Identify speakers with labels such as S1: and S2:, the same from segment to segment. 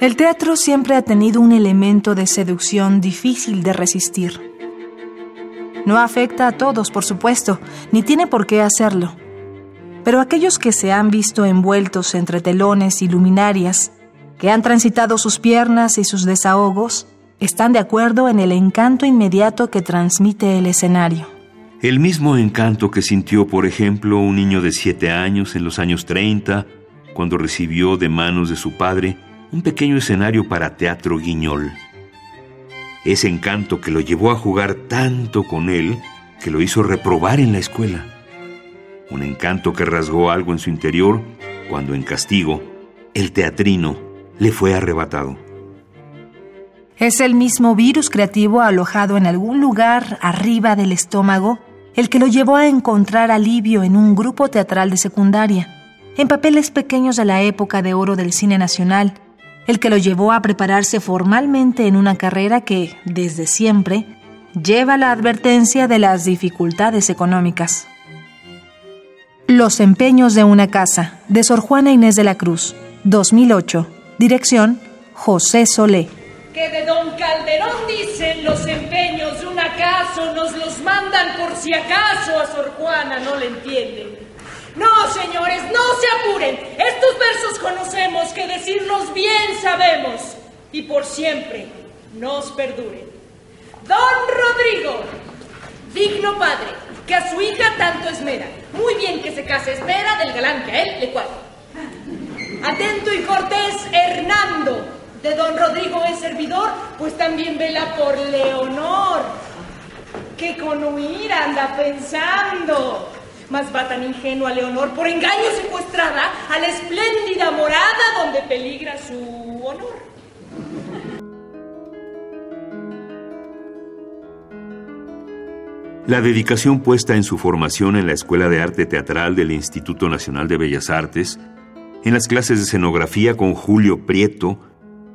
S1: El teatro siempre ha tenido un elemento de seducción difícil de resistir. No afecta a todos, por supuesto, ni tiene por qué hacerlo. Pero aquellos que se han visto envueltos entre telones y luminarias, que han transitado sus piernas y sus desahogos, están de acuerdo en el encanto inmediato que transmite el escenario.
S2: El mismo encanto que sintió, por ejemplo, un niño de siete años en los años 30, cuando recibió de manos de su padre un pequeño escenario para teatro guiñol. Ese encanto que lo llevó a jugar tanto con él que lo hizo reprobar en la escuela. Un encanto que rasgó algo en su interior cuando en castigo el teatrino le fue arrebatado.
S1: Es el mismo virus creativo alojado en algún lugar arriba del estómago el que lo llevó a encontrar alivio en un grupo teatral de secundaria, en papeles pequeños de la época de oro del cine nacional, el que lo llevó a prepararse formalmente en una carrera que, desde siempre, lleva la advertencia de las dificultades económicas. Los empeños de una casa, de Sor Juana Inés de la Cruz, 2008. Dirección, José Solé
S3: que de don Calderón dicen los empeños de un acaso, nos los mandan por si acaso a Sor Juana no le entienden. No, señores, no se apuren. Estos versos conocemos, que decirlos bien sabemos. Y por siempre nos perduren. Don Rodrigo, digno padre, que a su hija tanto esmera. Muy bien que se case, espera del galán que a él le cuadra. Atento y cortés Hernando, de don Rodrigo es servidor, pues también vela por Leonor, que con huir anda pensando. Mas va tan ingenua Leonor por engaño secuestrada a la espléndida morada donde peligra su honor.
S2: La dedicación puesta en su formación en la Escuela de Arte Teatral del Instituto Nacional de Bellas Artes, en las clases de escenografía con Julio Prieto,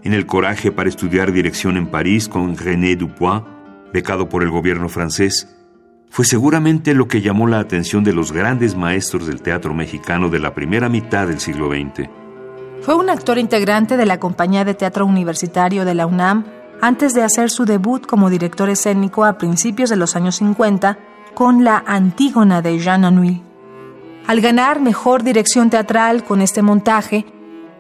S2: en el coraje para estudiar dirección en París con René Dupois, becado por el gobierno francés, fue seguramente lo que llamó la atención de los grandes maestros del teatro mexicano de la primera mitad del siglo XX.
S1: Fue un actor integrante de la Compañía de Teatro Universitario de la UNAM antes de hacer su debut como director escénico a principios de los años 50 con La Antígona de Jean Anouilh. Al ganar mejor dirección teatral con este montaje,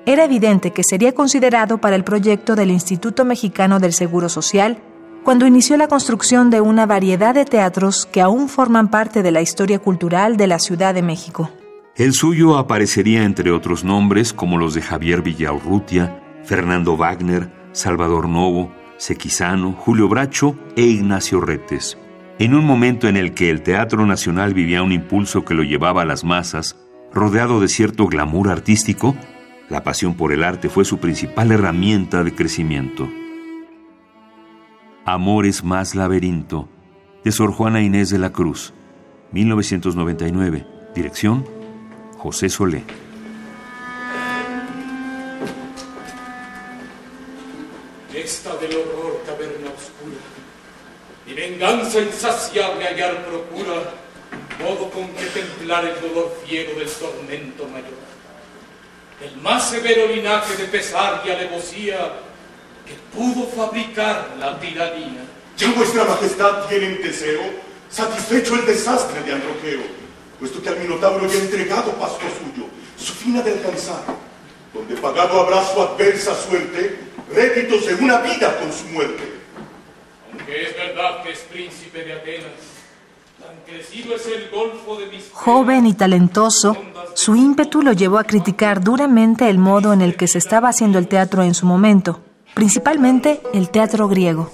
S1: era evidente que sería considerado para el proyecto del Instituto Mexicano del Seguro Social cuando inició la construcción de una variedad de teatros que aún forman parte de la historia cultural de la Ciudad de México.
S2: El suyo aparecería entre otros nombres como los de Javier Villaurrutia, Fernando Wagner, Salvador Novo, Sequizano, Julio Bracho e Ignacio Retes. En un momento en el que el Teatro Nacional vivía un impulso que lo llevaba a las masas, rodeado de cierto glamour artístico, la pasión por el arte fue su principal herramienta de crecimiento. Amores más laberinto, de Sor Juana Inés de la Cruz, 1999. Dirección, José Solé.
S4: Esta del horror caverna oscura, mi venganza insaciable hallar procura, modo con que templar el dolor fiero del tormento mayor el más severo linaje de pesar y alevosía que pudo fabricar la tiranía.
S5: Ya vuestra majestad tiene en Teseo satisfecho el desastre de Androqueo, puesto que al Minotauro ya entregado pasto suyo, su fin de alcanzar, donde pagado habrá su adversa suerte, réditos de una vida con su muerte.
S4: Aunque es verdad que es príncipe de Atenas,
S1: Joven y talentoso, su ímpetu lo llevó a criticar duramente el modo en el que se estaba haciendo el teatro en su momento, principalmente el teatro griego.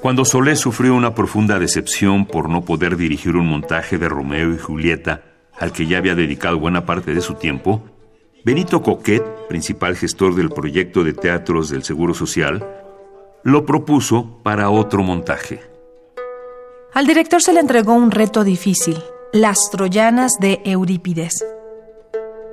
S2: Cuando Solé sufrió una profunda decepción por no poder dirigir un montaje de Romeo y Julieta al que ya había dedicado buena parte de su tiempo, Benito Coquet, principal gestor del proyecto de teatros del Seguro Social, lo propuso para otro montaje.
S1: Al director se le entregó un reto difícil, Las Troyanas de Eurípides.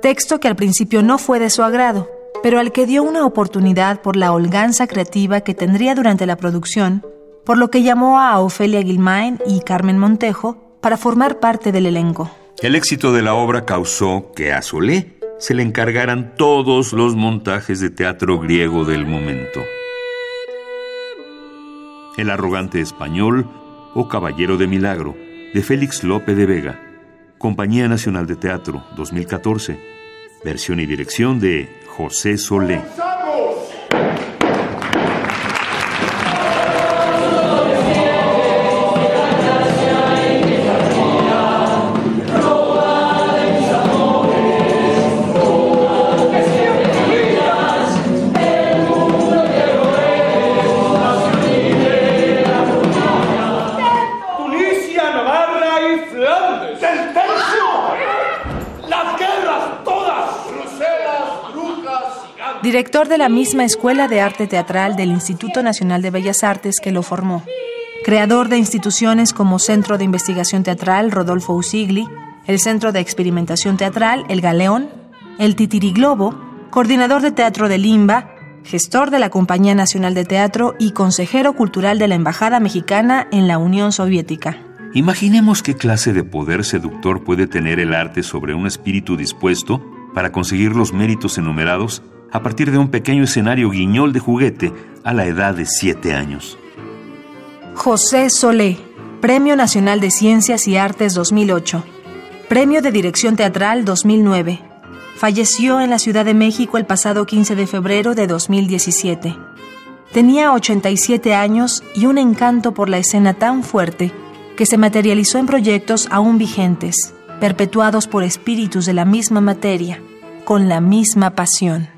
S1: Texto que al principio no fue de su agrado, pero al que dio una oportunidad por la holganza creativa que tendría durante la producción, por lo que llamó a Ofelia Guilmain y Carmen Montejo para formar parte del elenco.
S2: El éxito de la obra causó que a Solé se le encargaran todos los montajes de teatro griego del momento. El arrogante español o Caballero de Milagro, de Félix Lope de Vega, Compañía Nacional de Teatro 2014, versión y dirección de José Solé.
S1: Director de la misma Escuela de Arte Teatral del Instituto Nacional de Bellas Artes que lo formó, creador de instituciones como Centro de Investigación Teatral Rodolfo Usigli, el Centro de Experimentación Teatral El Galeón, el Titiriglobo, coordinador de teatro de Limba, gestor de la Compañía Nacional de Teatro y consejero cultural de la Embajada Mexicana en la Unión Soviética.
S2: Imaginemos qué clase de poder seductor puede tener el arte sobre un espíritu dispuesto para conseguir los méritos enumerados a partir de un pequeño escenario guiñol de juguete a la edad de siete años.
S1: José Solé, Premio Nacional de Ciencias y Artes 2008, Premio de Dirección Teatral 2009. Falleció en la Ciudad de México el pasado 15 de febrero de 2017. Tenía 87 años y un encanto por la escena tan fuerte que se materializó en proyectos aún vigentes, perpetuados por espíritus de la misma materia, con la misma pasión.